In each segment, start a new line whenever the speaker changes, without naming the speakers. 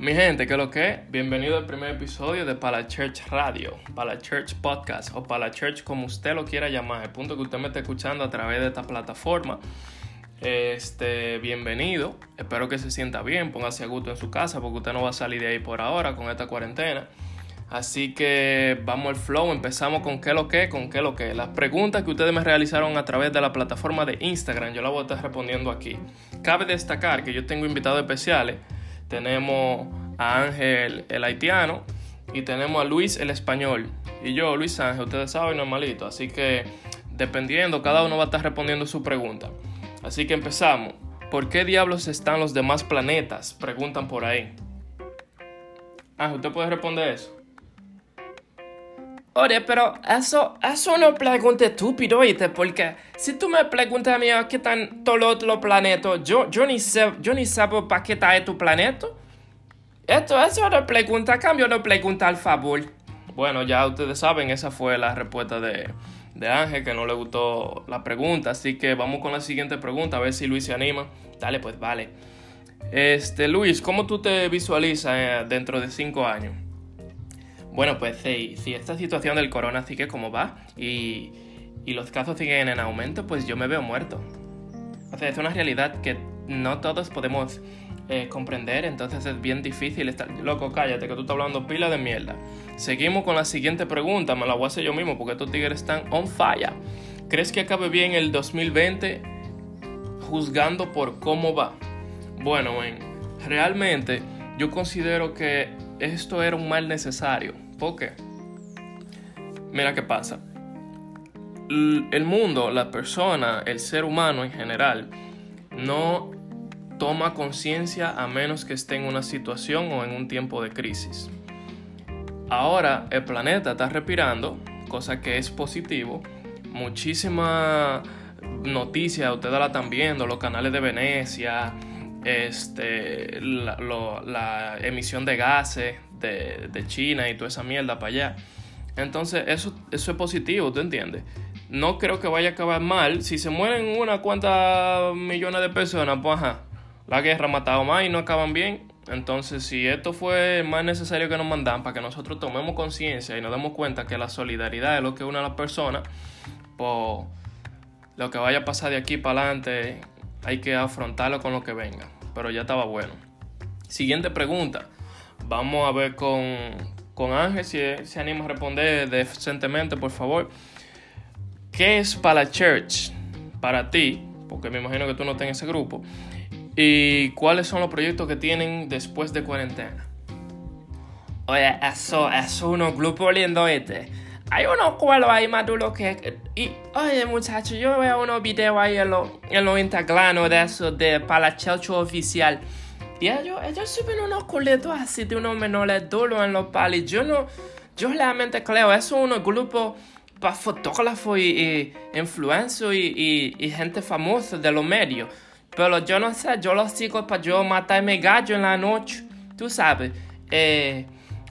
Mi gente, ¿qué es lo que? Bienvenido al primer episodio de Pala Church Radio, Pala Church Podcast o Pala Church como usted lo quiera llamar, el punto que usted me esté escuchando a través de esta plataforma. Este, bienvenido, espero que se sienta bien, póngase a gusto en su casa porque usted no va a salir de ahí por ahora con esta cuarentena. Así que vamos al flow, empezamos con qué lo que, con qué lo que. Las preguntas que ustedes me realizaron a través de la plataforma de Instagram, yo las voy a estar respondiendo aquí. Cabe destacar que yo tengo invitados especiales. Tenemos a Ángel el haitiano y tenemos a Luis el español. Y yo, Luis Ángel, ustedes saben, normalito. Así que dependiendo, cada uno va a estar respondiendo su pregunta. Así que empezamos. ¿Por qué diablos están los demás planetas? Preguntan por ahí. Ángel, ¿usted puede responder eso?
Oye, pero eso, eso no pregunta estúpido, ¿oíste? Porque si tú me preguntas a mí qué están todos los otros planetas, yo, yo, ni sé, yo ni sé para qué está tu planeta. Esto, eso no pregunta, cambio no pregunta al favor.
Bueno, ya ustedes saben, esa fue la respuesta de, de Ángel, que no le gustó la pregunta. Así que vamos con la siguiente pregunta, a ver si Luis se anima.
Dale, pues vale.
Este, Luis, ¿cómo tú te visualizas eh, dentro de cinco años?
Bueno, pues si, si esta situación del corona sigue como va y, y los casos siguen en aumento, pues yo me veo muerto. O sea, es una realidad que no todos podemos eh, comprender, entonces es bien difícil estar...
Loco, cállate, que tú estás hablando pila de mierda. Seguimos con la siguiente pregunta, me la voy a hacer yo mismo porque estos tigres están on fire. ¿Crees que acabe bien el 2020 juzgando por cómo va? Bueno, realmente yo considero que esto era un mal necesario. ¿Por qué? Mira qué pasa. El mundo, la persona, el ser humano en general, no toma conciencia a menos que esté en una situación o en un tiempo de crisis. Ahora el planeta está respirando, cosa que es positivo. Muchísima noticia, ustedes la están viendo, los canales de Venecia, este, la, emisión de gases de, China y toda esa mierda para allá. Entonces, eso, eso es positivo, ¿tú entiendes? No creo que vaya a acabar mal. Si se mueren unas cuantas millones de personas, pues ajá, la guerra ha matado más y no acaban bien. Entonces, si esto fue más necesario que nos mandan para que nosotros tomemos conciencia y nos demos cuenta que la solidaridad es lo que une a las personas, pues lo que vaya a pasar de aquí para adelante hay que afrontarlo con lo que venga. Pero ya estaba bueno. Siguiente pregunta. Vamos a ver con, con Ángel si se anima a responder decentemente, por favor. ¿Qué es para church? Para ti, porque me imagino que tú no estás en ese grupo. ¿Y cuáles son los proyectos que tienen después de cuarentena?
Oye, eso es unos grupos lindo este hay unos cuelos ahí más duros que... Y, oye, muchachos, yo veo unos videos ahí en los en lo Instagram de eso, de para oficial. Y ellos, ellos suben unos culetos así de unos menores duros en los palis. Yo no... Yo realmente creo, eso es unos grupos para fotógrafos y, influencers y, y, gente famosa de los medios. Pero yo no sé, yo los sigo para yo matarme gallo en la noche. Tú sabes. Eh...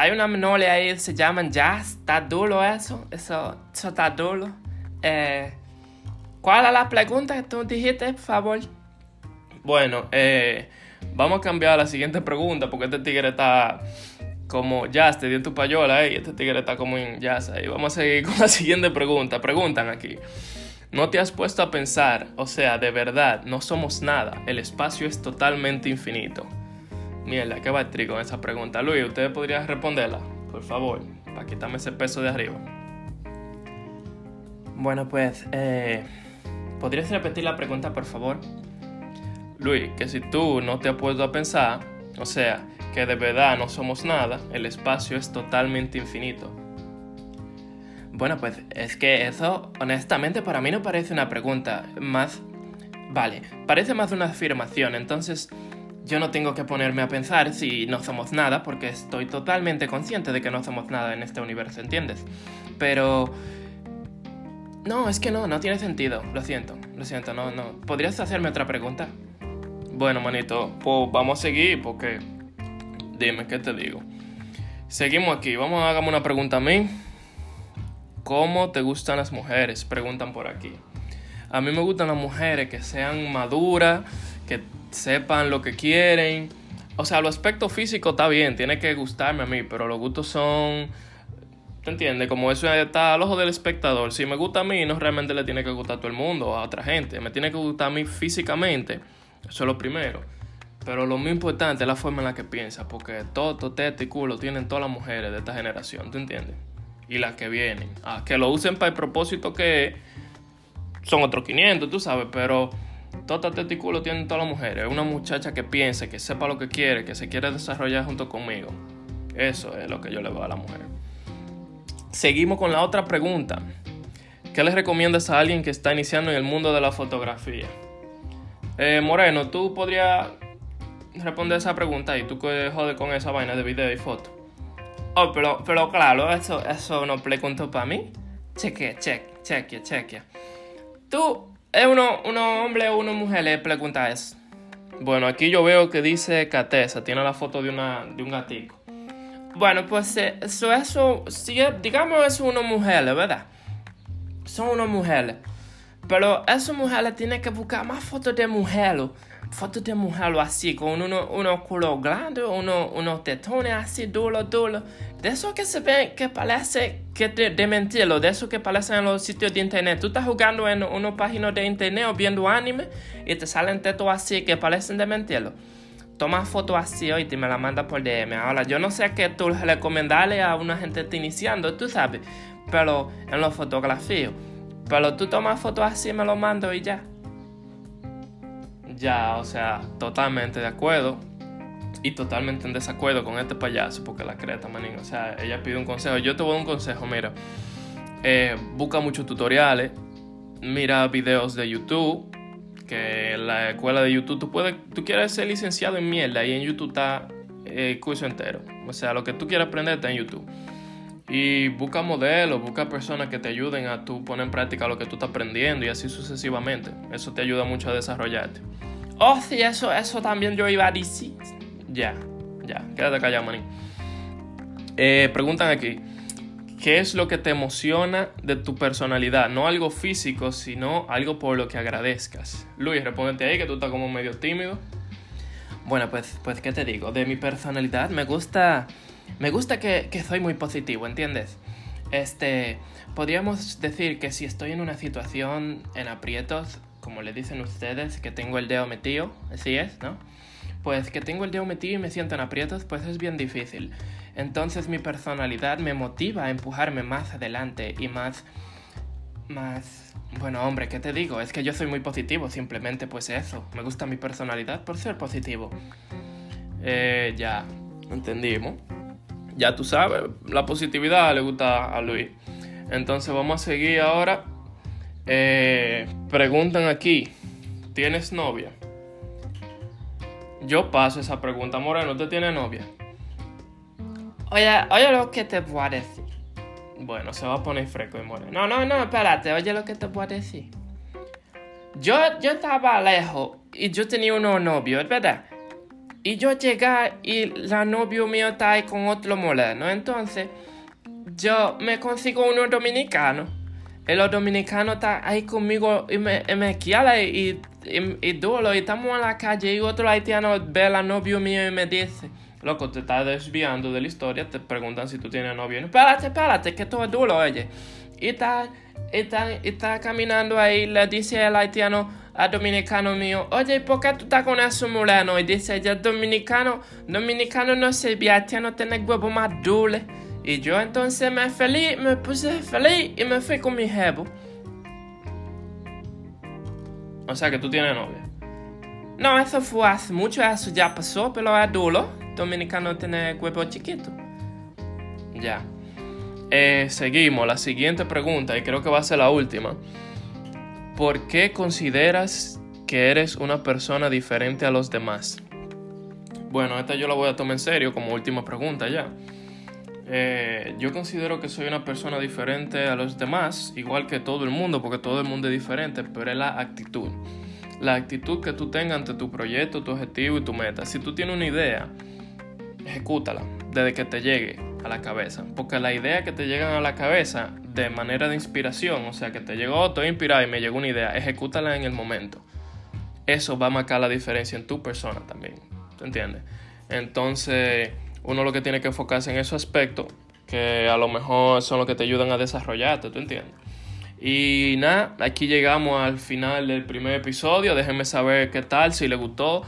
Hay una menole ahí, se llaman Jazz. Está duro eso. Eso, está duro. Eh, ¿Cuál es la pregunta que tú dijiste, por favor?
Bueno, eh, vamos a cambiar a la siguiente pregunta porque este tigre está como Jazz, te dio tu payola ahí. Este tigre está como en Jazz ahí. Vamos a seguir con la siguiente pregunta. Preguntan aquí. ¿No te has puesto a pensar, o sea, de verdad, no somos nada, el espacio es totalmente infinito? Mierda, ¿qué va a con esa pregunta? Luis, ¿usted podría responderla? Por favor, para quitarme ese peso de arriba.
Bueno, pues, eh, ¿podrías repetir la pregunta, por favor?
Luis, que si tú no te has puesto a pensar, o sea, que de verdad no somos nada, el espacio es totalmente infinito.
Bueno, pues es que eso, honestamente, para mí no parece una pregunta, más... Vale, parece más una afirmación, entonces yo no tengo que ponerme a pensar si no somos nada, porque estoy totalmente consciente de que no somos nada en este universo, ¿entiendes? Pero... No, es que no, no tiene sentido, lo siento, lo siento, no, no. ¿Podrías hacerme otra pregunta?
Bueno, manito, pues vamos a seguir porque... Dime, ¿qué te digo? Seguimos aquí, vamos a hacerme una pregunta a mí. ¿Cómo te gustan las mujeres? Preguntan por aquí. A mí me gustan las mujeres que sean maduras, que sepan lo que quieren, o sea, los aspectos físicos está bien, tiene que gustarme a mí, pero los gustos son... ¿Te entiendes? Como eso está al ojo del espectador. Si me gusta a mí, no realmente le tiene que gustar a todo el mundo o a otra gente. Me tiene que gustar a mí físicamente. Eso es lo primero. Pero lo más importante es la forma en la que piensa. Porque todo, tete y culo tienen todas las mujeres de esta generación. ¿Te entiendes? Y las que vienen. Ah, que lo usen para el propósito que son otros 500, tú sabes. Pero todo tete y culo tienen todas las mujeres. Es una muchacha que piense, que sepa lo que quiere, que se quiere desarrollar junto conmigo. Eso es lo que yo le veo a la mujer. Seguimos con la otra pregunta. ¿Qué les recomiendas a alguien que está iniciando en el mundo de la fotografía? Eh, Moreno, ¿tú podrías responder esa pregunta y tú que jodes con esa vaina de video y foto?
Oh, pero, pero claro, eso, eso no preguntó para mí. Cheque, cheque, cheque, cheque. ¿Tú es uno, hombre o una mujer le pregunta eso?
Bueno, aquí yo veo que dice Catesa, tiene la foto de, una, de un gatico.
Bueno, pues eh, eso, eso, digamos es una mujer, ¿verdad? Son unas mujeres. Pero esas mujeres tienen que buscar más fotos de mujeres. Fotos de mujeres así, con unos uno culos grandes, unos, unos tetones así duros, duros. De eso que se ve, que parece que de, de mentirlo, de eso que parece en los sitios de internet. Tú estás jugando en una página de internet o viendo anime y te salen tetos así que parecen de mentirlo toma fotos así y me la manda por DM. Ahora, yo no sé qué tú recomendarle a una gente que está iniciando, tú sabes, pero en los fotografías. Pero tú tomas fotos así, me lo mando y ya.
Ya, o sea, totalmente de acuerdo. Y totalmente en desacuerdo con este payaso, porque la creta, manín. O sea, ella pide un consejo. Yo te voy a dar un consejo, mira. Eh, busca muchos tutoriales. Mira videos de YouTube que en la escuela de YouTube tú puedes, tú quieres ser licenciado en mierda y en YouTube está el curso entero. O sea, lo que tú quieras aprender está en YouTube. Y busca modelos, busca personas que te ayuden a tú poner en práctica lo que tú estás aprendiendo y así sucesivamente. Eso te ayuda mucho a desarrollarte.
Oh, sí, eso, eso también yo iba a decir.
Ya, ya, quédate callado, maní. Eh, preguntan aquí. ¿Qué es lo que te emociona de tu personalidad? No algo físico, sino algo por lo que agradezcas. Luis, respóndete ahí que tú estás como medio tímido.
Bueno, pues, pues, ¿qué te digo? De mi personalidad me gusta. Me gusta que, que soy muy positivo, ¿entiendes? Este. Podríamos decir que si estoy en una situación en aprietos, como le dicen ustedes, que tengo el dedo metido, así es, ¿no? Pues que tengo el dedo metido y me siento en aprietos, pues es bien difícil. Entonces mi personalidad me motiva a empujarme más adelante y más... más... Bueno, hombre, ¿qué te digo? Es que yo soy muy positivo, simplemente pues eso. Me gusta mi personalidad por ser positivo.
Eh, ya, entendimos. Ya tú sabes, la positividad le gusta a Luis. Entonces vamos a seguir ahora. Eh, preguntan aquí, ¿tienes novia? Yo paso esa pregunta, Moreno, ¿usted tiene novia?
Oye, oye lo que te voy a decir.
Bueno, se va a poner fresco y moreno.
No, no, no, espérate, oye lo que te voy a decir. Yo, yo estaba lejos y yo tenía unos novios, ¿verdad? Y yo llegué y la novio mío está ahí con otro moreno. Entonces, yo me consigo uno dominicano. Y los dominicanos está ahí conmigo y me, y me quiere y, y, y, duro. Y estamos en la calle y otro haitiano ve a novio mío y me dice
loco, te estás desviando de la historia, te preguntan si tú tienes novio.
Espérate, espérate, que todo es duro, oye. Y está, está, está caminando ahí, le dice el haitiano al dominicano mío, oye, ¿por qué tú estás con ese moreno? Y dice ella, dominicano, dominicano no sé, haitiano tiene huevo más dulce. Y yo entonces me feliz, me puse feliz y me fui con mi jevo.
O sea que tú tienes novia.
No, eso fue hace mucho, eso ya pasó, pero es duro dominicano tiene cuerpo chiquito.
Ya. Eh, seguimos. La siguiente pregunta, y creo que va a ser la última. ¿Por qué consideras que eres una persona diferente a los demás? Bueno, esta yo la voy a tomar en serio como última pregunta ya. Eh, yo considero que soy una persona diferente a los demás, igual que todo el mundo, porque todo el mundo es diferente, pero es la actitud. La actitud que tú tengas ante tu proyecto, tu objetivo y tu meta. Si tú tienes una idea ejecútala desde que te llegue a la cabeza. Porque la idea que te llegan a la cabeza de manera de inspiración, o sea, que te llegó, estoy inspirado y me llegó una idea, ejecútala en el momento. Eso va a marcar la diferencia en tu persona también. ¿Te entiendes? Entonces, uno lo que tiene que enfocarse en esos aspectos que a lo mejor son los que te ayudan a desarrollarte, ¿tú entiendes? Y nada, aquí llegamos al final del primer episodio. Déjenme saber qué tal, si les gustó.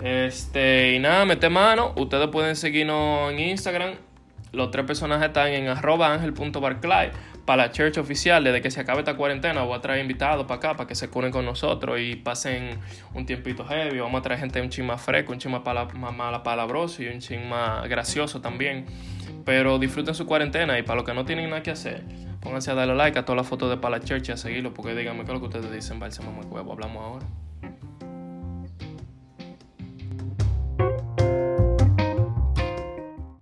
Este, y nada, mete mano. Ustedes pueden seguirnos en Instagram. Los tres personajes están en arroba angel.barclay para la church oficial. Desde que se acabe esta cuarentena, voy a traer invitados para acá para que se curen con nosotros y pasen un tiempito heavy. Vamos a traer gente un ching más fresco, un ching más, pala, palabroso y un ching más gracioso también. Pero disfruten su cuarentena y para los que no tienen nada que hacer, pónganse a darle like a todas las fotos de Pala Church y a seguirlo porque díganme qué es lo que ustedes dicen, Balsa Mamá Huevo. Hablamos ahora.